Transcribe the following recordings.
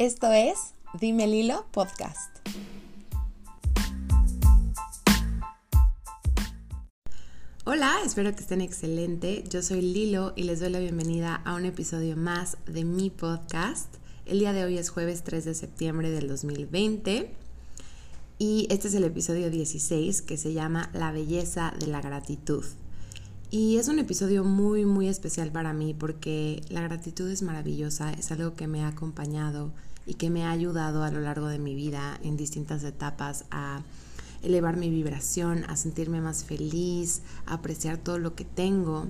Esto es Dime Lilo Podcast. Hola, espero que estén excelente. Yo soy Lilo y les doy la bienvenida a un episodio más de mi podcast. El día de hoy es jueves 3 de septiembre del 2020 y este es el episodio 16 que se llama La belleza de la gratitud. Y es un episodio muy, muy especial para mí porque la gratitud es maravillosa, es algo que me ha acompañado y que me ha ayudado a lo largo de mi vida en distintas etapas a elevar mi vibración, a sentirme más feliz, a apreciar todo lo que tengo.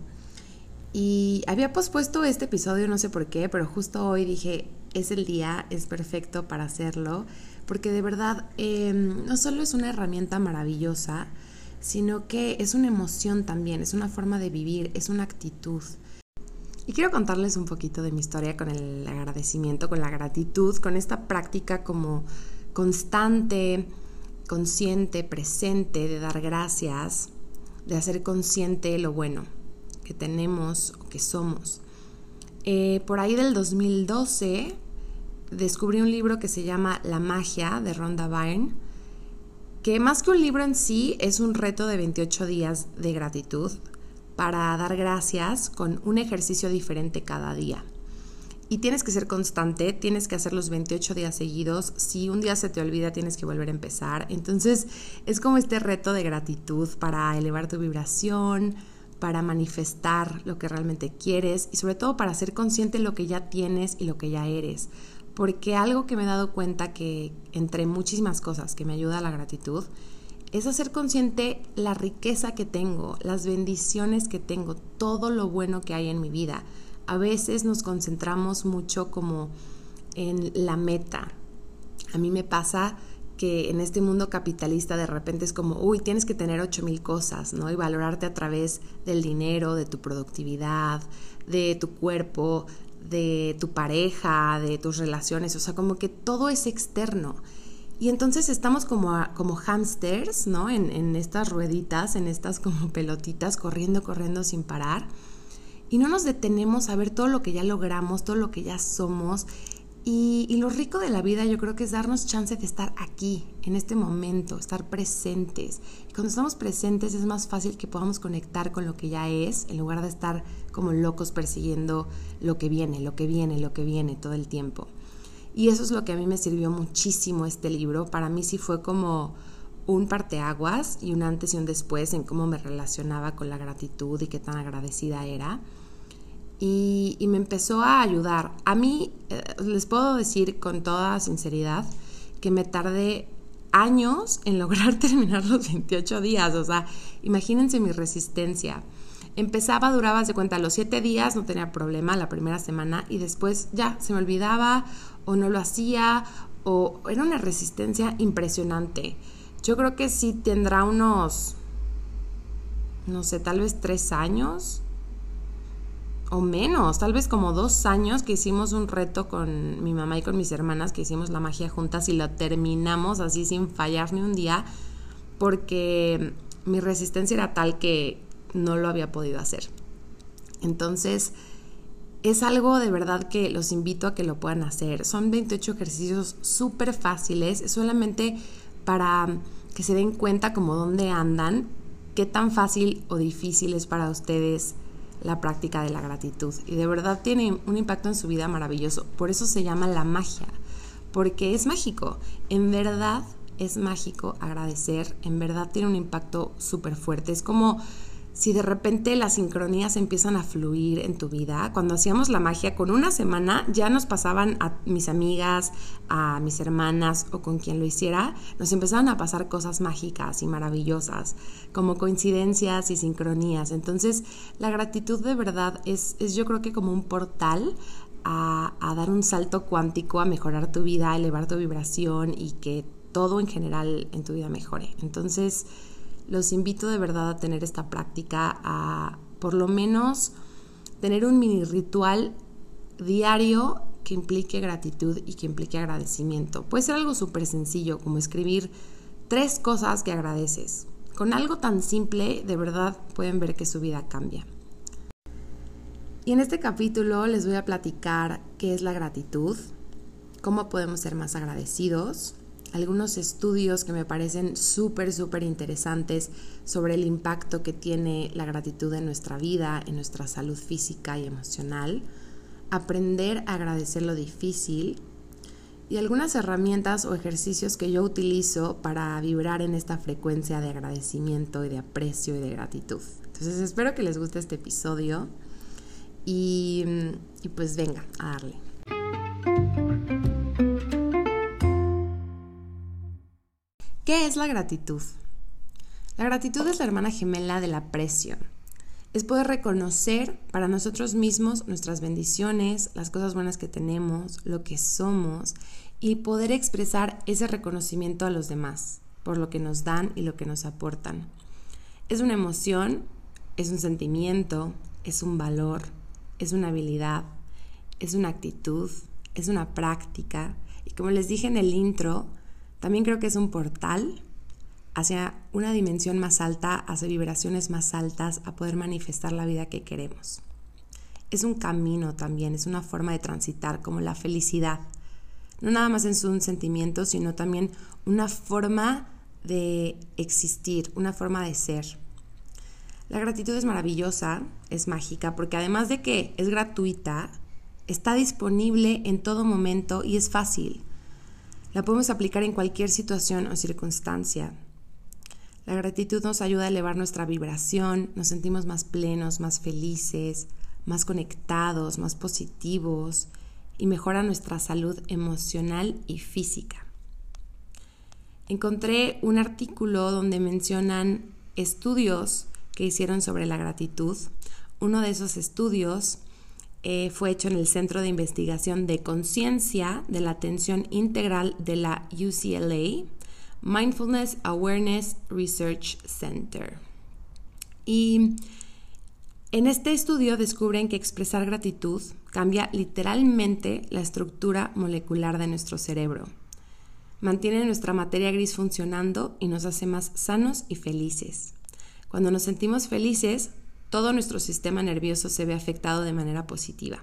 Y había pospuesto este episodio, no sé por qué, pero justo hoy dije, es el día, es perfecto para hacerlo, porque de verdad em, no solo es una herramienta maravillosa, sino que es una emoción también, es una forma de vivir, es una actitud. Y quiero contarles un poquito de mi historia con el agradecimiento, con la gratitud, con esta práctica como constante, consciente, presente de dar gracias, de hacer consciente lo bueno que tenemos o que somos. Eh, por ahí del 2012 descubrí un libro que se llama La magia de Rhonda Byrne, que más que un libro en sí es un reto de 28 días de gratitud para dar gracias con un ejercicio diferente cada día. Y tienes que ser constante, tienes que hacer los 28 días seguidos. Si un día se te olvida, tienes que volver a empezar. Entonces es como este reto de gratitud para elevar tu vibración, para manifestar lo que realmente quieres y sobre todo para ser consciente de lo que ya tienes y lo que ya eres. Porque algo que me he dado cuenta que entre muchísimas cosas que me ayuda la gratitud es hacer consciente la riqueza que tengo, las bendiciones que tengo, todo lo bueno que hay en mi vida. A veces nos concentramos mucho como en la meta. A mí me pasa que en este mundo capitalista de repente es como, uy, tienes que tener ocho mil cosas, ¿no? Y valorarte a través del dinero, de tu productividad, de tu cuerpo, de tu pareja, de tus relaciones, o sea, como que todo es externo. Y entonces estamos como, como hamsters, ¿no? En, en estas rueditas, en estas como pelotitas, corriendo, corriendo sin parar. Y no nos detenemos a ver todo lo que ya logramos, todo lo que ya somos. Y, y, lo rico de la vida yo creo que es darnos chance de estar aquí, en este momento, estar presentes. Y cuando estamos presentes es más fácil que podamos conectar con lo que ya es, en lugar de estar como locos persiguiendo lo que viene, lo que viene, lo que viene todo el tiempo. Y eso es lo que a mí me sirvió muchísimo este libro. Para mí sí fue como un parteaguas y un antes y un después en cómo me relacionaba con la gratitud y qué tan agradecida era. Y, me empezó a ayudar. A mí eh, les puedo decir con toda sinceridad que me tardé años en lograr terminar los 28 días. O sea, imagínense mi resistencia. Empezaba, duraba, de cuenta, los 7 días, no tenía problema la primera semana y después ya se me olvidaba o no lo hacía o era una resistencia impresionante. Yo creo que sí tendrá unos, no sé, tal vez tres años o menos, tal vez como dos años que hicimos un reto con mi mamá y con mis hermanas, que hicimos la magia juntas y lo terminamos así sin fallar ni un día, porque mi resistencia era tal que no lo había podido hacer. Entonces, es algo de verdad que los invito a que lo puedan hacer. Son 28 ejercicios súper fáciles, solamente para que se den cuenta como dónde andan, qué tan fácil o difícil es para ustedes la práctica de la gratitud. Y de verdad tiene un impacto en su vida maravilloso. Por eso se llama la magia, porque es mágico. En verdad es mágico agradecer, en verdad tiene un impacto súper fuerte. Es como si de repente las sincronías empiezan a fluir en tu vida, cuando hacíamos la magia, con una semana ya nos pasaban a mis amigas, a mis hermanas o con quien lo hiciera, nos empezaban a pasar cosas mágicas y maravillosas, como coincidencias y sincronías. Entonces, la gratitud de verdad es, es yo creo que como un portal a, a dar un salto cuántico, a mejorar tu vida, a elevar tu vibración y que todo en general en tu vida mejore. Entonces, los invito de verdad a tener esta práctica, a por lo menos tener un mini ritual diario que implique gratitud y que implique agradecimiento. Puede ser algo súper sencillo como escribir tres cosas que agradeces. Con algo tan simple, de verdad pueden ver que su vida cambia. Y en este capítulo les voy a platicar qué es la gratitud, cómo podemos ser más agradecidos, algunos estudios que me parecen súper, súper interesantes sobre el impacto que tiene la gratitud en nuestra vida, en nuestra salud física y emocional, aprender a agradecer lo difícil y algunas herramientas o ejercicios que yo utilizo para vibrar en esta frecuencia de agradecimiento y de aprecio y de gratitud. Entonces espero que les guste este episodio y, y pues venga a darle. ¿Qué es la gratitud? La gratitud es la hermana gemela del aprecio. Es poder reconocer para nosotros mismos nuestras bendiciones, las cosas buenas que tenemos, lo que somos y poder expresar ese reconocimiento a los demás por lo que nos dan y lo que nos aportan. Es una emoción, es un sentimiento, es un valor, es una habilidad, es una actitud, es una práctica y como les dije en el intro, también creo que es un portal hacia una dimensión más alta, hacia vibraciones más altas, a poder manifestar la vida que queremos. Es un camino también, es una forma de transitar, como la felicidad. No nada más es un sentimiento, sino también una forma de existir, una forma de ser. La gratitud es maravillosa, es mágica, porque además de que es gratuita, está disponible en todo momento y es fácil. La podemos aplicar en cualquier situación o circunstancia. La gratitud nos ayuda a elevar nuestra vibración, nos sentimos más plenos, más felices, más conectados, más positivos y mejora nuestra salud emocional y física. Encontré un artículo donde mencionan estudios que hicieron sobre la gratitud. Uno de esos estudios eh, fue hecho en el Centro de Investigación de Conciencia de la Atención Integral de la UCLA, Mindfulness Awareness Research Center. Y en este estudio descubren que expresar gratitud cambia literalmente la estructura molecular de nuestro cerebro. Mantiene nuestra materia gris funcionando y nos hace más sanos y felices. Cuando nos sentimos felices, todo nuestro sistema nervioso se ve afectado de manera positiva.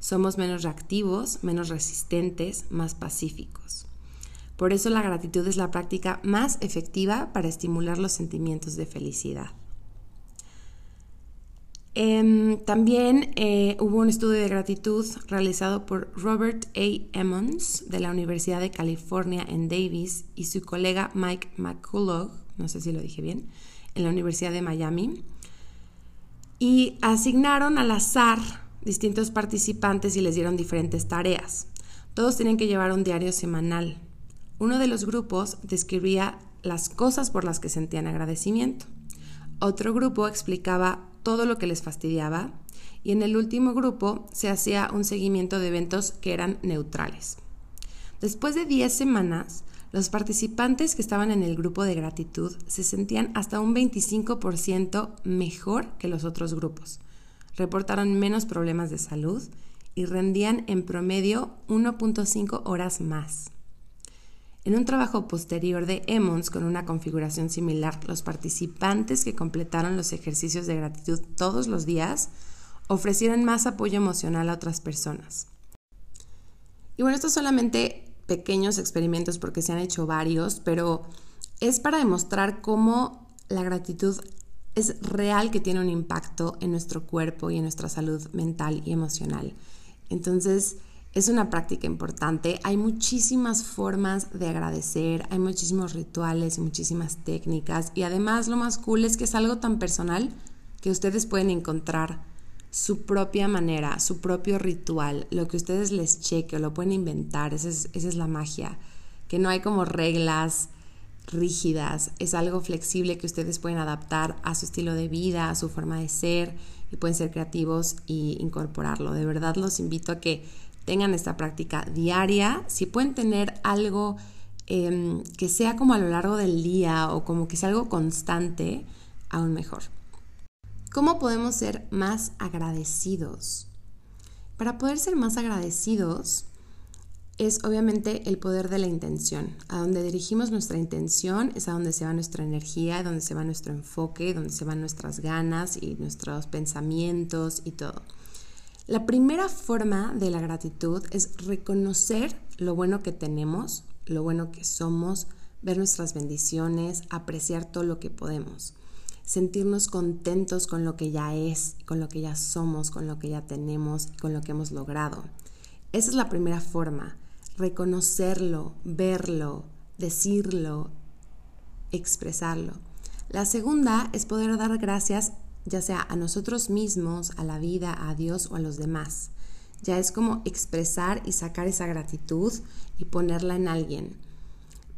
Somos menos reactivos, menos resistentes, más pacíficos. Por eso la gratitud es la práctica más efectiva para estimular los sentimientos de felicidad. Em, también eh, hubo un estudio de gratitud realizado por Robert A. Emmons de la Universidad de California en Davis y su colega Mike McCullough, no sé si lo dije bien, en la Universidad de Miami y asignaron al azar distintos participantes y les dieron diferentes tareas. Todos tenían que llevar un diario semanal. Uno de los grupos describía las cosas por las que sentían agradecimiento. Otro grupo explicaba todo lo que les fastidiaba y en el último grupo se hacía un seguimiento de eventos que eran neutrales. Después de 10 semanas, los participantes que estaban en el grupo de gratitud se sentían hasta un 25% mejor que los otros grupos. Reportaron menos problemas de salud y rendían en promedio 1.5 horas más. En un trabajo posterior de Emmons con una configuración similar, los participantes que completaron los ejercicios de gratitud todos los días ofrecieron más apoyo emocional a otras personas. Y bueno, esto solamente pequeños experimentos porque se han hecho varios, pero es para demostrar cómo la gratitud es real que tiene un impacto en nuestro cuerpo y en nuestra salud mental y emocional. Entonces, es una práctica importante. Hay muchísimas formas de agradecer, hay muchísimos rituales y muchísimas técnicas. Y además lo más cool es que es algo tan personal que ustedes pueden encontrar su propia manera, su propio ritual, lo que ustedes les cheque o lo pueden inventar, esa es, esa es la magia, que no hay como reglas rígidas, es algo flexible que ustedes pueden adaptar a su estilo de vida, a su forma de ser y pueden ser creativos y incorporarlo. De verdad los invito a que tengan esta práctica diaria, si pueden tener algo em, que sea como a lo largo del día o como que sea algo constante, aún mejor. ¿Cómo podemos ser más agradecidos? Para poder ser más agradecidos es obviamente el poder de la intención. A donde dirigimos nuestra intención es a donde se va nuestra energía, donde se va nuestro enfoque, donde se van nuestras ganas y nuestros pensamientos y todo. La primera forma de la gratitud es reconocer lo bueno que tenemos, lo bueno que somos, ver nuestras bendiciones, apreciar todo lo que podemos, sentirnos contentos con lo que ya es, con lo que ya somos, con lo que ya tenemos, con lo que hemos logrado. Esa es la primera forma, reconocerlo, verlo, decirlo, expresarlo. La segunda es poder dar gracias ya sea a nosotros mismos, a la vida, a Dios o a los demás. Ya es como expresar y sacar esa gratitud y ponerla en alguien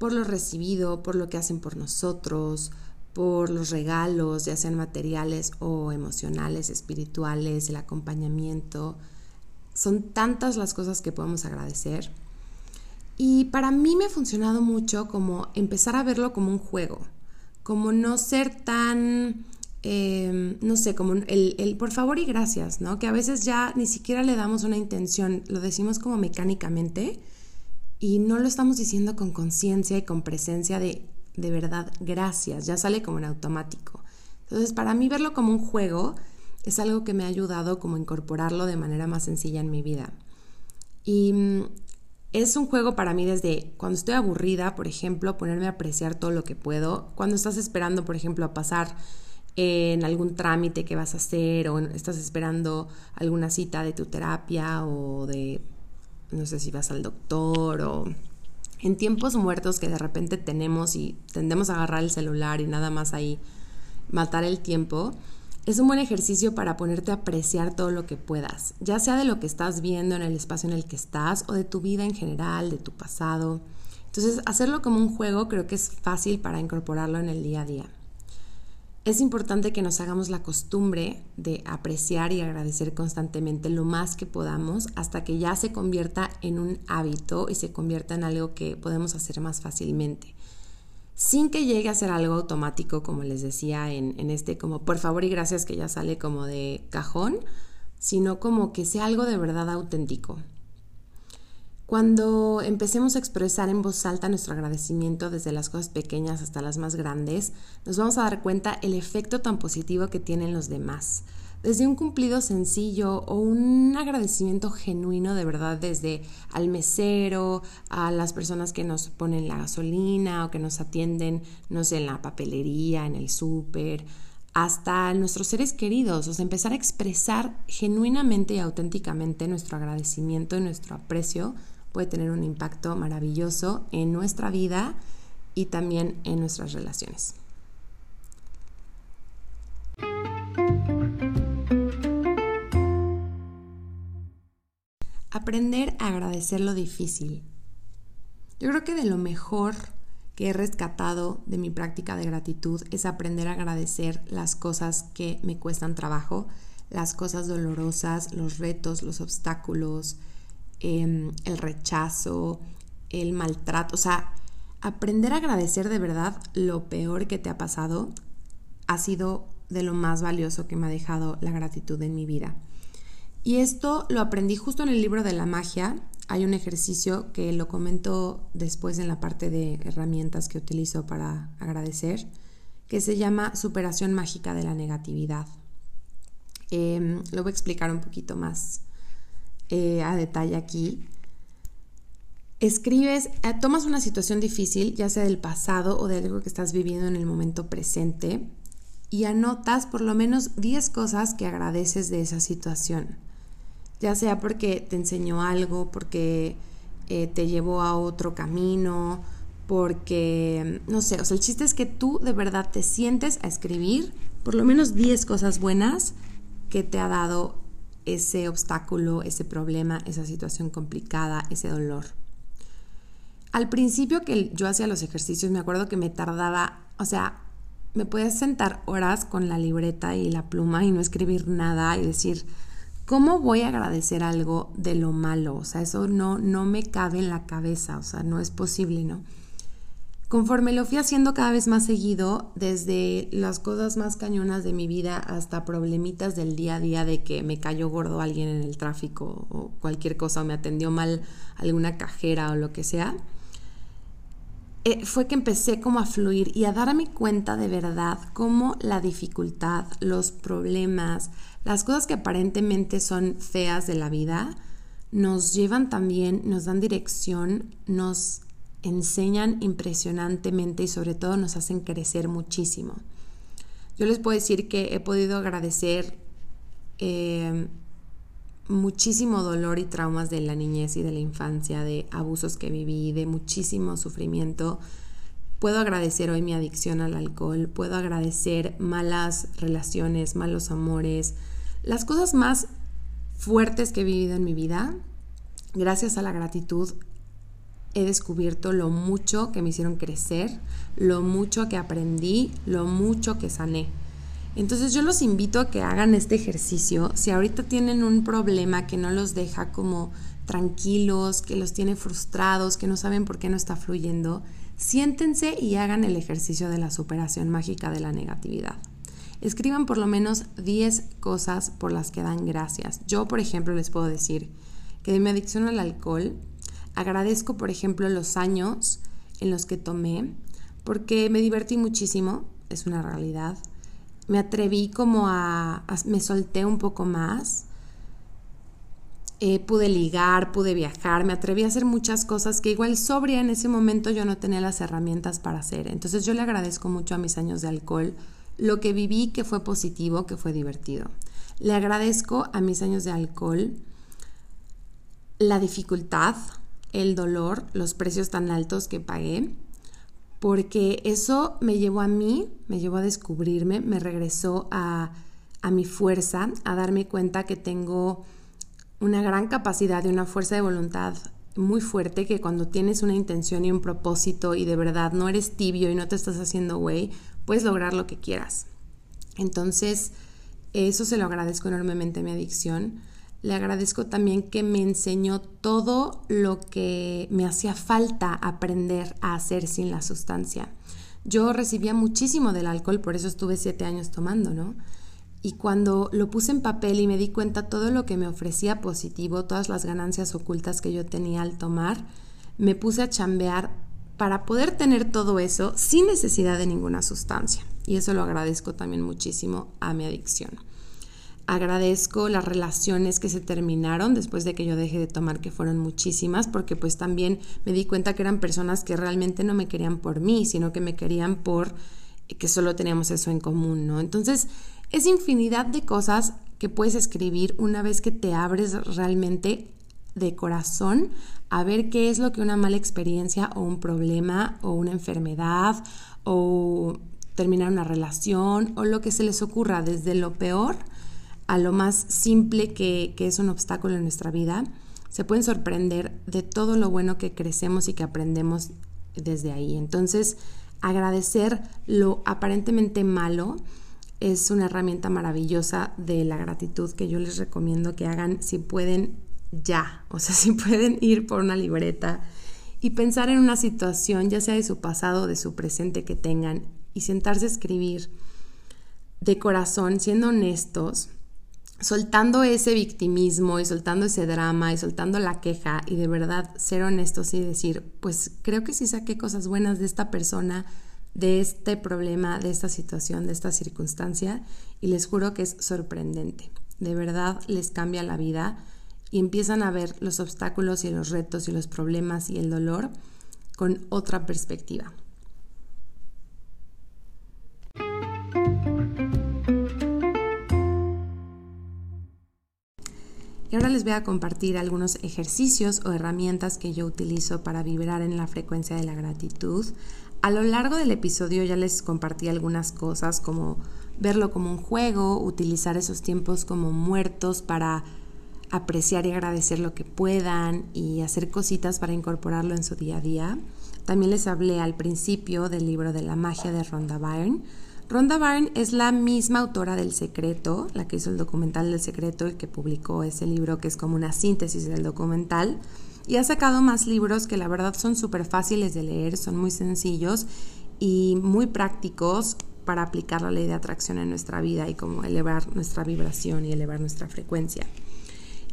por lo recibido, por lo que hacen por nosotros, por los regalos, ya sean materiales o emocionales, espirituales, el acompañamiento. Son tantas las cosas que podemos agradecer. Y para mí me ha funcionado mucho como empezar a verlo como un juego, como no ser tan, em, no sé, como el, el por favor y gracias, ¿no? Que a veces ya ni siquiera le damos una intención, lo decimos como mecánicamente y no lo estamos diciendo con conciencia y con presencia de, de verdad, gracias, ya sale como en automático. Entonces, para mí verlo como un juego es algo que me ha ayudado como incorporarlo de manera más sencilla en mi vida. Y mm, es un juego para mí desde cuando estoy aburrida, por ejemplo, ponerme a apreciar todo lo que puedo. Cuando estás esperando, por ejemplo, a pasar en algún trámite que vas a hacer o estás esperando alguna cita de tu terapia o de no sé si vas al doctor o en tiempos muertos que de repente tenemos y tendemos a agarrar el celular y nada más ahí matar el tiempo, es un buen ejercicio para ponerte a apreciar todo lo que puedas, ya sea de lo que estás viendo en el espacio en el que estás o de tu vida en general, de tu pasado. Entonces, hacerlo como un juego creo que es fácil para incorporarlo en el día a día. Es importante que nos hagamos la costumbre de apreciar y agradecer constantemente lo más que podamos hasta que ya se convierta en un hábito y se convierta en algo que podemos hacer más fácilmente. Sin que llegue a ser algo automático, como les decía en, en este como por favor y gracias que ya sale como de cajón, sino como que sea algo de verdad auténtico. Cuando empecemos a expresar en voz alta nuestro agradecimiento desde las cosas pequeñas hasta las más grandes, nos vamos a dar cuenta el efecto tan positivo que tienen los demás. Desde un cumplido sencillo o un agradecimiento genuino de verdad desde al mesero, a las personas que nos ponen la gasolina o que nos atienden, no sé, en la papelería, en el súper, hasta nuestros seres queridos, o sea, empezar a expresar genuinamente y auténticamente nuestro agradecimiento y nuestro aprecio puede tener un impacto maravilloso en nuestra vida y también en nuestras relaciones. Aprender a agradecer lo difícil. Yo creo que de lo mejor que he rescatado de mi práctica de gratitud es aprender a agradecer las cosas que me cuestan trabajo, las cosas dolorosas, los retos, los obstáculos, Em, el rechazo, el maltrato, o sea, aprender a agradecer de verdad lo peor que te ha pasado ha sido de lo más valioso que me ha dejado la gratitud en mi vida. Y esto lo aprendí justo en el libro de la magia. Hay un ejercicio que lo comento después en la parte de herramientas que utilizo para agradecer, que se llama superación mágica de la negatividad. Em, lo voy a explicar un poquito más eh, a detalle aquí. Escribes, eh, tomas una situación difícil, ya sea del pasado o de algo que estás viviendo en el momento presente, y anotas por lo menos 10 cosas que agradeces de esa situación. Ya sea porque te enseñó algo, porque eh, te llevó a otro camino, porque, no sé, o sea, el chiste es que tú de verdad te sientes a escribir por lo menos 10 cosas buenas que te ha dado ese obstáculo, ese problema, esa situación complicada, ese dolor. Al principio que yo hacía los ejercicios, me acuerdo que me tardaba, o sea, me podía sentar horas con la libreta y la pluma y no escribir nada y decir, ¿cómo voy a agradecer algo de lo malo? O sea, eso no, no me cabe en la cabeza, o sea, no es posible, ¿no? Conforme lo fui haciendo cada vez más seguido, desde las cosas más cañonas de mi vida hasta problemitas del día a día de que me cayó gordo alguien en el tráfico o cualquier cosa, o me atendió mal alguna cajera o lo que sea, eh, fue que empecé como a fluir y a darme cuenta de verdad cómo la dificultad, los problemas, Las cosas que aparentemente son feas de la vida nos llevan también, nos dan dirección, nos enseñan impresionantemente y sobre todo nos hacen crecer muchísimo. Yo les puedo decir que he podido agradecer eh, muchísimo dolor y traumas de la niñez y de la infancia, de abusos que viví, de muchísimo sufrimiento. Puedo agradecer hoy mi adicción al alcohol, puedo agradecer malas relaciones, malos amores, las cosas más fuertes que he vivido en mi vida. Gracias a la gratitud he descubierto lo mucho que me hicieron crecer, lo mucho que aprendí, lo mucho que sané. Entonces yo los invito a que hagan este ejercicio. Si ahorita tienen un problema que no los deja como tranquilos, que los tiene frustrados, que no saben por qué no está fluyendo, siéntense y hagan el ejercicio de la superación mágica de la negatividad. Escriban por lo menos 10 cosas por las que dan gracias. Yo, por ejemplo, les puedo decir que de mi adicción al alcohol, agradezco, por ejemplo, los años en los que tomé, porque me divertí muchísimo, es una realidad me atreví como a, me solté un poco más. Eh, pude ligar, pude viajar, me atreví a hacer muchas cosas que igual sobria en ese momento yo no tenía las herramientas para hacer. Entonces yo le agradezco mucho a mis años de alcohol lo que viví que fue positivo, que fue divertido. Le agradezco a mis años de alcohol la dificultad, el dolor, los precios tan altos que pagué porque eso me llevó a mí, me llevó a descubrirme, me regresó a, mi fuerza, a darme cuenta que tengo una gran capacidad y una fuerza de voluntad muy fuerte que cuando tienes una intención y un propósito y de verdad no eres tibio y no te estás haciendo güey, puedes lograr lo que quieras. Entonces, eso se lo agradezco enormemente a mi adicción. Le agradezco también que me enseñó todo lo que me hacía falta aprender a hacer sin la sustancia. Yo recibía muchísimo del alcohol, por eso estuve siete años tomando, ¿no? Y cuando lo puse en papel y me di cuenta todo lo que me ofrecía positivo, todas las ganancias ocultas que yo tenía al tomar, me puse a chambear para poder tener todo eso sin necesidad de ninguna sustancia. Y eso lo agradezco también muchísimo a mi adicción. Agradezco las relaciones que se terminaron después de que yo dejé de tomar, que fueron muchísimas, porque pues también me di cuenta que eran personas que realmente no me querían por mí, sino que me querían por que solo teníamos eso en común, ¿no? Entonces, es infinidad de cosas que puedes escribir una vez que te abres realmente de corazón a ver qué es lo que una mala experiencia o un problema o una enfermedad o terminar una relación o lo que se les ocurra desde lo peor a lo más simple que, es un obstáculo en nuestra vida, se pueden sorprender de todo lo bueno que crecemos y que aprendemos desde ahí. Entonces, agradecer lo aparentemente malo es una herramienta maravillosa de la gratitud que yo les recomiendo que hagan si pueden ya, o sea, si pueden ir por una libreta y pensar en una situación, ya sea de su pasado o de su presente que tengan, y sentarse a escribir de corazón, siendo honestos, soltando ese victimismo y soltando ese drama y soltando la queja y de verdad ser honestos y decir, pues creo que sí saqué cosas buenas de esta persona, de este problema, de esta situación, de esta circunstancia y les juro que es sorprendente. De verdad les cambia la vida y empiezan a ver los obstáculos y los retos y los problemas y el dolor con otra perspectiva. Y ahora les voy a compartir algunos ejercicios o herramientas que yo utilizo para vibrar en la frecuencia de la gratitud. A lo largo del episodio ya les compartí algunas cosas como verlo como un juego, utilizar esos tiempos como muertos para apreciar y agradecer lo que puedan y hacer cositas para incorporarlo en su día a día. También les hablé al principio del libro de la magia de Rhonda Byrne Rhonda Byrne es la misma autora del Secreto, la que hizo el documental del Secreto y que publicó ese libro que es como una síntesis del documental. Y ha sacado más libros que la verdad son súper fáciles de leer, son muy sencillos y muy prácticos para aplicar la ley de atracción en nuestra vida y como elevar nuestra vibración y elevar nuestra frecuencia.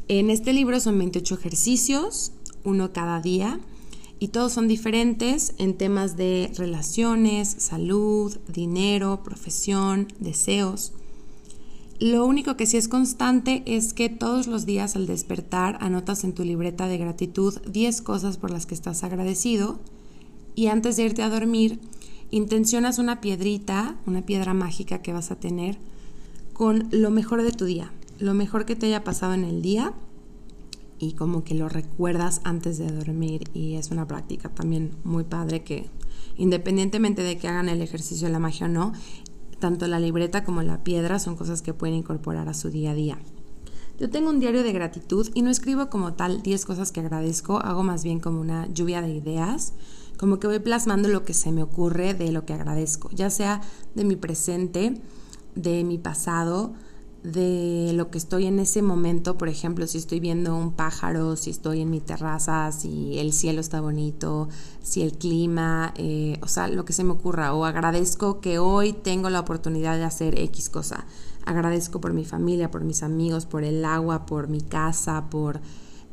En este libro son 28 ejercicios, uno cada día y todos son diferentes en temas de relaciones, salud, dinero, profesión, deseos. Lo único que sí es constante es que todos los días al despertar anotas en tu libreta de gratitud 10 cosas por las que estás agradecido y antes de irte a dormir intencionas una piedrita, una piedra mágica que vas a tener con lo mejor de tu día, lo mejor que te haya pasado en el día y como que lo recuerdas antes de dormir y es una práctica también muy padre que independientemente de que hagan el ejercicio de la magia o no, tanto la libreta como la piedra son cosas que pueden incorporar a su día a día. Yo tengo un diario de gratitud y no escribo como tal 10 cosas que agradezco, hago más bien como una lluvia de ideas, como que voy plasmando lo que se me ocurre de lo que agradezco, ya sea de mi presente, de mi pasado, de lo que estoy en ese momento, por ejemplo, si estoy viendo un pájaro, si estoy en mi terraza, si el cielo está bonito, si el clima, eh, o sea, lo que se me ocurra, o agradezco que hoy tengo la oportunidad de hacer X cosa, agradezco por mi familia, por mis amigos, por el agua, por mi casa, por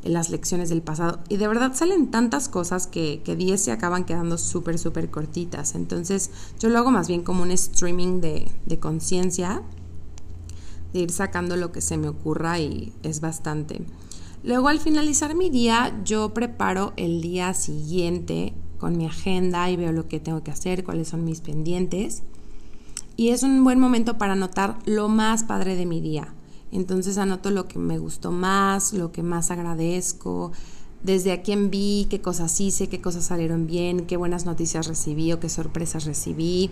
las lecciones del pasado, y de verdad salen tantas cosas que, que 10 se acaban quedando súper, súper cortitas, entonces yo lo hago más bien como un streaming de, de conciencia, ir sacando lo que se me ocurra y es bastante. Luego al finalizar mi día yo preparo el día siguiente con mi agenda y veo lo que tengo que hacer, cuáles son mis pendientes. Y es un buen momento para anotar lo más padre de mi día. Entonces anoto lo que me gustó más, lo que más agradezco, desde a quién vi, qué cosas hice, qué cosas salieron bien, qué buenas noticias recibí o qué sorpresas recibí.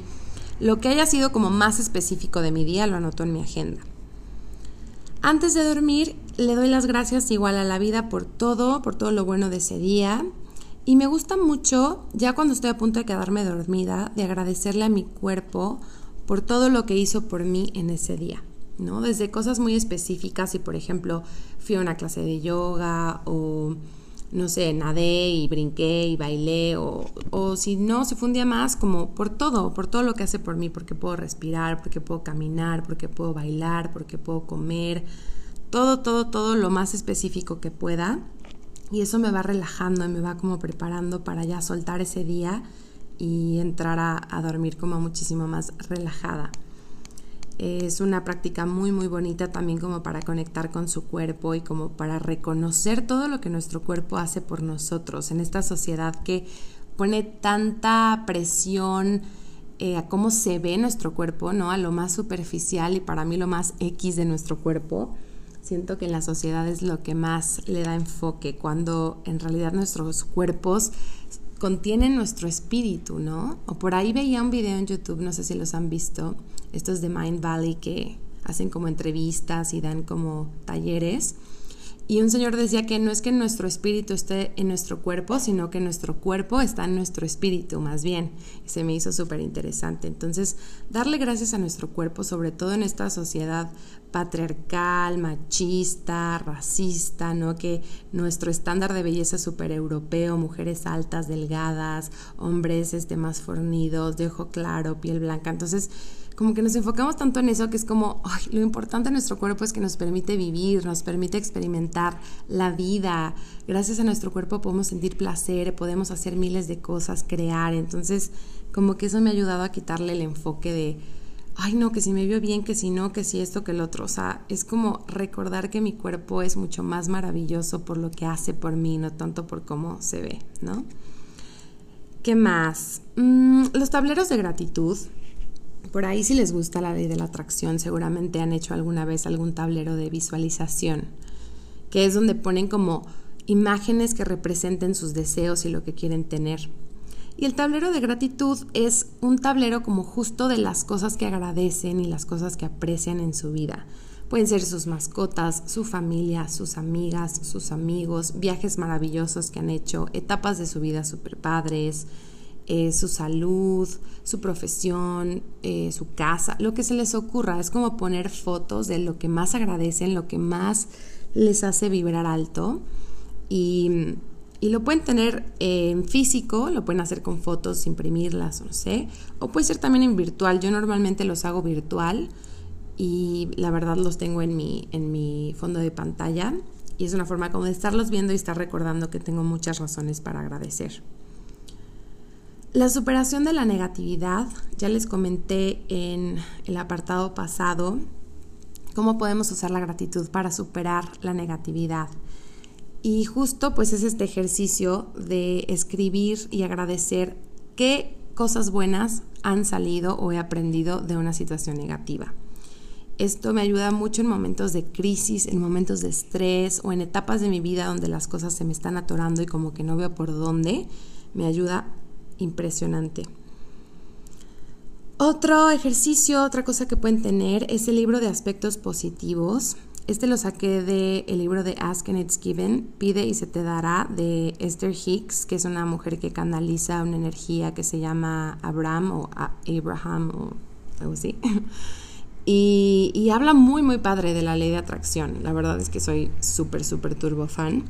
Lo que haya sido como más específico de mi día lo anoto en mi agenda. Antes de dormir, le doy las gracias igual a la vida por todo, por todo lo bueno de ese día. Y me gusta mucho, ya cuando estoy a punto de quedarme dormida, de agradecerle a mi cuerpo por todo lo que hizo por mí en ese día, ¿no? Desde cosas muy específicas, y por ejemplo fui a una clase de yoga o no sé, nadé y brinqué y bailé, o, o si no, si fue un día más, como por todo, por todo lo que hace por mí, porque puedo respirar, porque puedo caminar, porque puedo bailar, porque puedo comer, todo, todo, todo lo más específico que pueda. Y eso me va relajando y me va como preparando para ya soltar ese día y entrar a, a dormir como muchísimo más relajada. Es una práctica muy muy bonita también como para conectar con su cuerpo y como para reconocer todo lo que nuestro cuerpo hace por nosotros en esta sociedad que pone tanta presión eh, a cómo se ve nuestro cuerpo, ¿no? A lo más superficial y para mí lo más X de nuestro cuerpo. Siento que en la sociedad es lo que más le da enfoque, cuando en realidad nuestros cuerpos contienen nuestro espíritu, ¿no? O por ahí veía un video en YouTube, no sé si los han visto, estos de Mind Valley que hacen como entrevistas y dan como talleres. Y un señor decía que no es que nuestro espíritu esté en nuestro cuerpo, sino que nuestro cuerpo está en nuestro espíritu, más bien. Y se me hizo súper interesante. Entonces, darle gracias a nuestro cuerpo, sobre todo en esta sociedad patriarcal, machista, racista, ¿no? Que nuestro estándar de belleza súper europeo, mujeres altas, delgadas, hombres este, más fornidos, de ojo claro, piel blanca. Entonces, como que nos enfocamos tanto en eso que es como, lo importante de nuestro cuerpo es que nos permite vivir, nos permite experimentar la vida. Gracias a nuestro cuerpo podemos sentir placer, podemos hacer miles de cosas, crear. Entonces, como que eso me ha ayudado a quitarle el enfoque de, ay no, que si me vio bien, que si no, que si esto, que el otro. O sea, es como recordar que mi cuerpo es mucho más maravilloso por lo que hace por mí, no tanto por cómo se ve, ¿no? ¿Qué más? Mm, los tableros de gratitud por ahí si les gusta la ley de la atracción, seguramente han hecho alguna vez algún tablero de visualización, que es donde ponen como imágenes que representen sus deseos y lo que quieren tener. Y el tablero de gratitud es un tablero como justo de las cosas que agradecen y las cosas que aprecian en su vida. Pueden ser sus mascotas, su familia, sus amigas, sus amigos, viajes maravillosos que han hecho, etapas de su vida super padres, eh, su salud, su profesión, eh, su casa, lo que se les ocurra. Es como poner fotos de lo que más agradecen, lo que más les hace vibrar alto. Y, y lo pueden tener en físico, lo pueden hacer con fotos, imprimirlas, no sé. O puede ser también en virtual. Yo normalmente los hago virtual y la verdad los tengo en mi, en mi fondo de pantalla. Y es una forma como de estarlos viendo y estar recordando que tengo muchas razones para agradecer. La superación de la negatividad, ya les comenté en el apartado pasado, cómo podemos usar la gratitud para superar la negatividad. Y justo pues es este ejercicio de escribir y agradecer qué cosas buenas han salido o he aprendido de una situación negativa. Esto me ayuda mucho en momentos de crisis, en momentos de estrés o en etapas de mi vida donde las cosas se me están atorando y como que no veo por dónde. Me ayuda impresionante. Otro ejercicio, otra cosa que pueden tener es el libro de aspectos positivos. Este lo saqué del el libro de Ask and It's Given, Pide y se te dará, de Esther Hicks, que es una mujer que canaliza una energía que se llama Abraham o Abraham o algo así. Y, y, habla muy, muy padre de la ley de atracción. La verdad es que soy súper, súper turbo fan.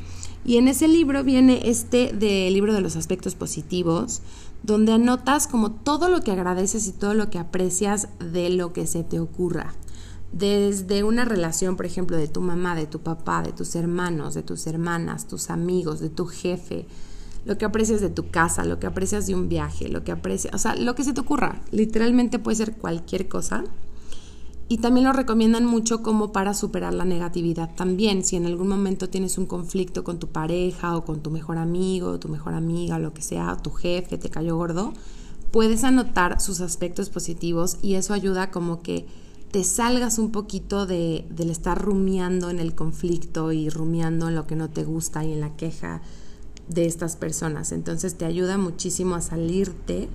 Y en ese libro viene este del libro de los aspectos positivos, donde anotas como todo lo que agradeces y todo lo que aprecias de lo que se te ocurra. Desde una relación, por ejemplo, de tu mamá, de tu papá, de tus hermanos, de tus hermanas, tus amigos, de tu jefe, lo que aprecias de tu casa, lo que aprecias de un viaje, lo que aprecias, o sea, lo que se te ocurra. Literalmente puede ser cualquier cosa y también lo recomiendan mucho como para superar la negatividad también. Si en algún momento tienes un conflicto con tu pareja o con tu mejor amigo tu mejor amiga, lo que sea, tu jefe te cayó gordo, puedes anotar sus aspectos positivos y eso ayuda como que te salgas un poquito de, del estar rumiando en el conflicto y rumiando en lo que no te gusta y en la queja de estas personas. Entonces te ayuda muchísimo a salirte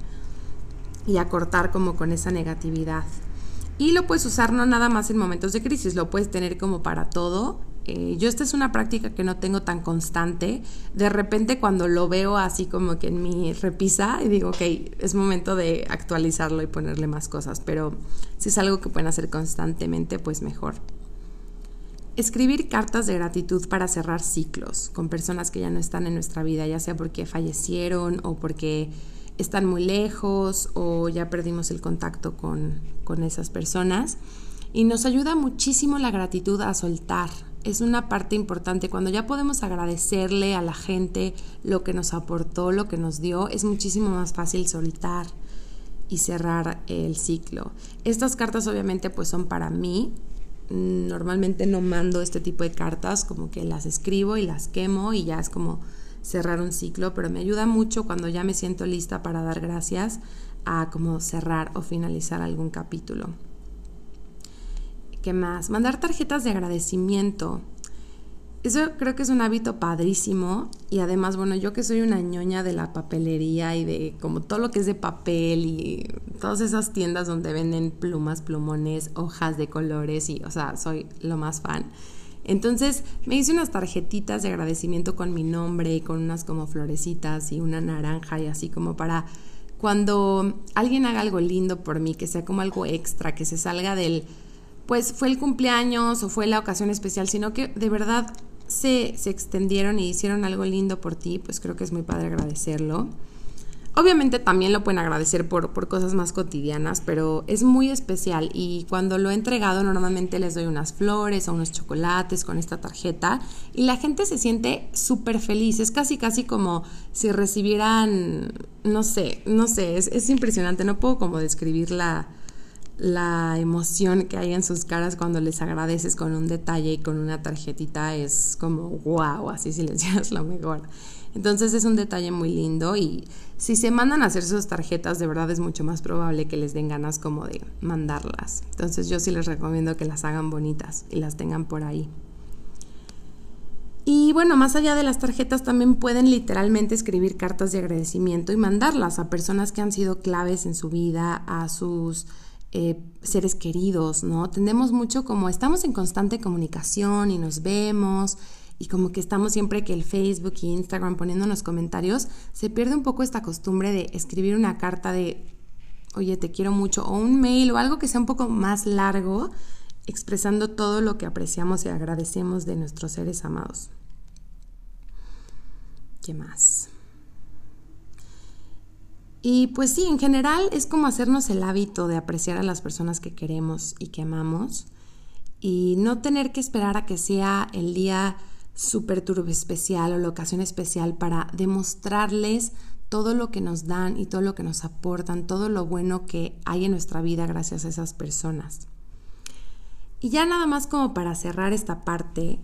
y a cortar como con esa negatividad. Y lo puedes usar no nada más en momentos de crisis, lo puedes tener como para todo. Eh, yo esta es una práctica que no tengo tan constante. De repente cuando lo veo así como que en mi repisa y digo, ok, es momento de actualizarlo y ponerle más cosas, pero si es algo que pueden hacer constantemente, pues mejor. Escribir cartas de gratitud para cerrar ciclos con personas que ya no están en nuestra vida, ya sea porque fallecieron o porque están muy lejos o ya perdimos el contacto con, con esas personas. Y nos ayuda muchísimo la gratitud a soltar. Es una parte importante. Cuando ya podemos agradecerle a la gente lo que nos aportó, lo que nos dio, es muchísimo más fácil soltar y cerrar el ciclo. Estas cartas obviamente pues son para mí. Normalmente no mando este tipo de cartas, como que las escribo y las quemo y ya es como cerrar un ciclo, pero me ayuda mucho cuando ya me siento lista para dar gracias a como cerrar o finalizar algún capítulo. ¿Qué más? Mandar tarjetas de agradecimiento. Eso creo que es un hábito padrísimo y además, bueno, yo que soy una ñoña de la papelería y de como todo lo que es de papel y todas esas tiendas donde venden plumas, plumones, hojas de colores y, o sea, soy lo más fan. Entonces me hice unas tarjetitas de agradecimiento con mi nombre y con unas como florecitas y una naranja y así como para cuando alguien haga algo lindo por mí, que sea como algo extra, que se salga del, pues fue el cumpleaños o fue la ocasión especial, sino que de verdad se, se extendieron y hicieron algo lindo por ti, pues creo que es muy padre agradecerlo. Obviamente también lo pueden agradecer por, por, cosas más cotidianas, pero es muy especial y cuando lo he entregado normalmente les doy unas flores o unos chocolates con esta tarjeta y la gente se siente súper feliz. Es casi, casi como si recibieran, no sé, no sé, es, es impresionante. No puedo como describir la, la emoción que hay en sus caras cuando les agradeces con un detalle y con una tarjetita. Es como wow, así si les digas lo mejor. Entonces es un detalle muy lindo y si se mandan a hacer sus tarjetas, de verdad es mucho más probable que les den ganas como de mandarlas. Entonces yo sí les recomiendo que las hagan bonitas y las tengan por ahí. Y bueno, más allá de las tarjetas, también pueden literalmente escribir cartas de agradecimiento y mandarlas a personas que han sido claves en su vida, a sus eh, seres queridos, ¿no? Tendemos mucho como estamos en constante comunicación y nos vemos y como que estamos siempre que el Facebook y Instagram poniéndonos comentarios, se pierde un poco esta costumbre de escribir una carta de, oye, te quiero mucho, o un mail o algo que sea un poco más largo, expresando todo lo que apreciamos y agradecemos de nuestros seres amados. ¿Qué más? Y pues sí, en general es como hacernos el hábito de apreciar a las personas que queremos y que amamos y no tener que esperar a que sea el día super turbo especial o la ocasión especial para demostrarles todo lo que nos dan y todo lo que nos aportan, todo lo bueno que hay en nuestra vida gracias a esas personas. Y ya nada más como para cerrar esta parte,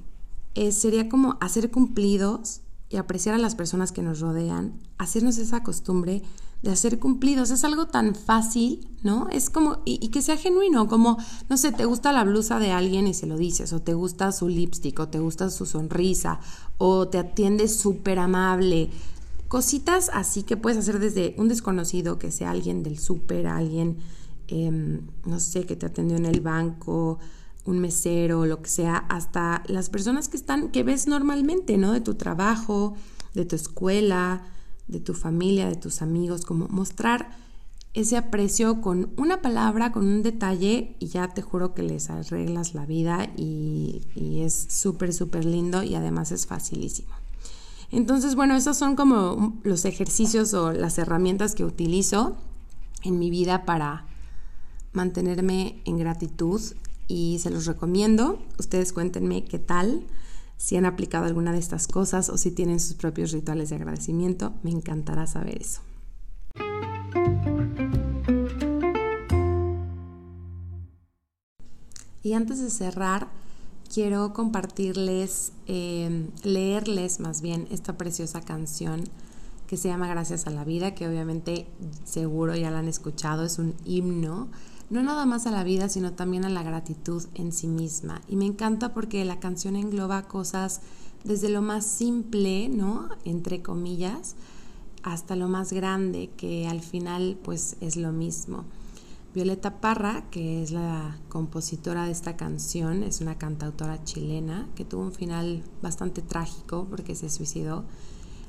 eh, sería como hacer cumplidos y apreciar a las personas que nos rodean, hacernos esa costumbre de hacer cumplidos. Es algo tan fácil, ¿no? Es como, y, que sea genuino, como, no sé, te gusta la blusa de alguien y se lo dices, o te gusta su lipstick, o te gusta su sonrisa, o te atiende súper amable. Cositas así que puedes hacer desde un desconocido, que sea alguien del súper, alguien, em, no sé, que te atendió en el banco, un mesero, lo que sea, hasta las personas que están, que ves normalmente, ¿no? De tu trabajo, de tu escuela, de tu familia, de tus amigos, como mostrar ese aprecio con una palabra, con un detalle y ya te juro que les arreglas la vida y, y es súper, súper lindo y además es facilísimo. Entonces, bueno, esos son como los ejercicios o las herramientas que utilizo en mi vida para mantenerme en gratitud y se los recomiendo. Ustedes cuéntenme qué tal, si han aplicado alguna de estas cosas o si tienen sus propios rituales de agradecimiento. Me encantará saber eso. Y antes de cerrar, quiero compartirles, eh, leerles más bien esta preciosa canción que se llama Gracias a la Vida, que obviamente seguro ya la han escuchado, es un himno no nada más a la vida, sino también a la gratitud en sí misma. Y me encanta porque la canción engloba cosas desde lo más simple, ¿no? Entre comillas, hasta lo más grande, que al final pues es lo mismo. Violeta Parra, que es la compositora de esta canción, es una cantautora chilena que tuvo un final bastante trágico porque se suicidó.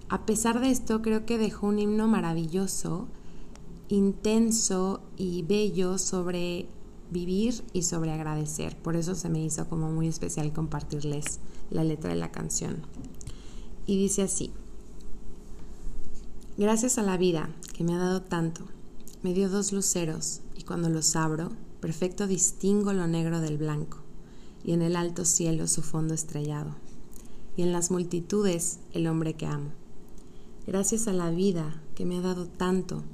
A pesar de esto, creo que dejó un himno maravilloso intenso y bello sobre vivir y sobre agradecer. Por eso se me hizo como muy especial compartirles la letra de la canción. Y dice así, gracias a la vida que me ha dado tanto, me dio dos luceros y cuando los abro, perfecto distingo lo negro del blanco y en el alto cielo su fondo estrellado y en las multitudes el hombre que amo. Gracias a la vida que me ha dado tanto,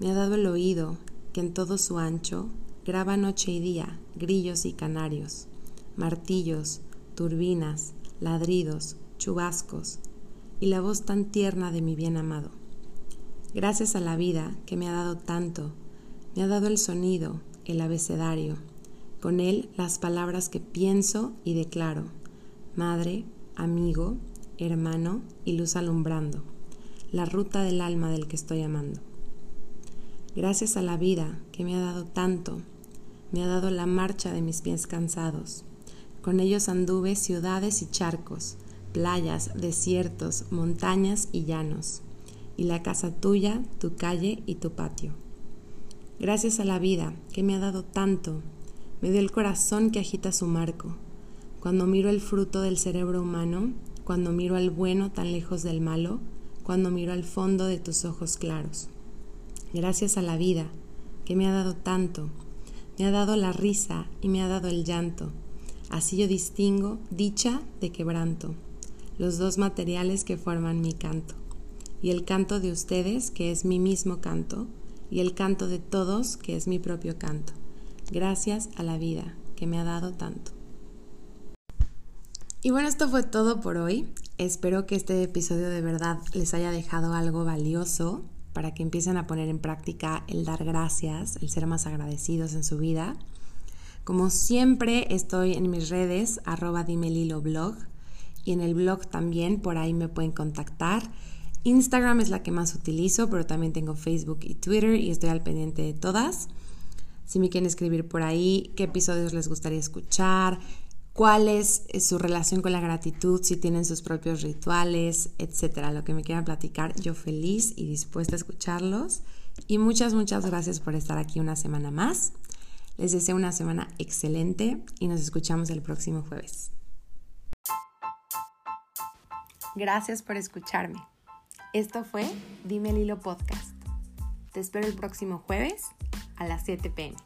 me ha dado el oído que en todo su ancho graba noche y día grillos y canarios, martillos, turbinas, ladridos, chubascos y la voz tan tierna de mi bien amado. Gracias a la vida que me ha dado tanto, me ha dado el sonido, el abecedario, con él las palabras que pienso y declaro, madre, amigo, hermano y luz alumbrando, la ruta del alma del que estoy amando. Gracias a la vida que me ha dado tanto, me ha dado la marcha de mis pies cansados. Con ellos anduve ciudades y charcos, playas, desiertos, montañas y llanos, y la casa tuya, tu calle y tu patio. Gracias a la vida que me ha dado tanto, me dio el corazón que agita su marco. Cuando miro el fruto del cerebro humano, cuando miro al bueno tan lejos del malo, cuando miro al fondo de tus ojos claros gracias a la vida, que me ha dado tanto, me ha dado la risa y me ha dado el llanto. Así yo distingo dicha de quebranto, los dos materiales que forman mi canto, y el canto de ustedes, que es mi mismo canto, y el canto de todos, que es mi propio canto. Gracias a la vida, que me ha dado tanto. Y bueno, esto fue todo por hoy. Espero que este episodio de verdad les haya dejado algo valioso para que empiecen a poner en práctica el dar gracias, el ser más agradecidos en su vida. Como siempre estoy en mis redes, arroba blog y en el blog también, por ahí me pueden contactar. Instagram es la que más utilizo, pero también tengo Facebook y Twitter y estoy al pendiente de todas. Si me quieren escribir por ahí qué episodios les gustaría escuchar, cuál es eh, su relación con la gratitud, si tienen sus propios rituales, etcétera. Lo que me quieran platicar, yo feliz y dispuesta a escucharlos. Y muchas, muchas gracias por estar aquí una semana más. Les deseo una semana excelente y nos escuchamos el próximo jueves. Gracias por escucharme. Esto fue Dime el Hilo Podcast. Te espero el próximo jueves a las 7 pm.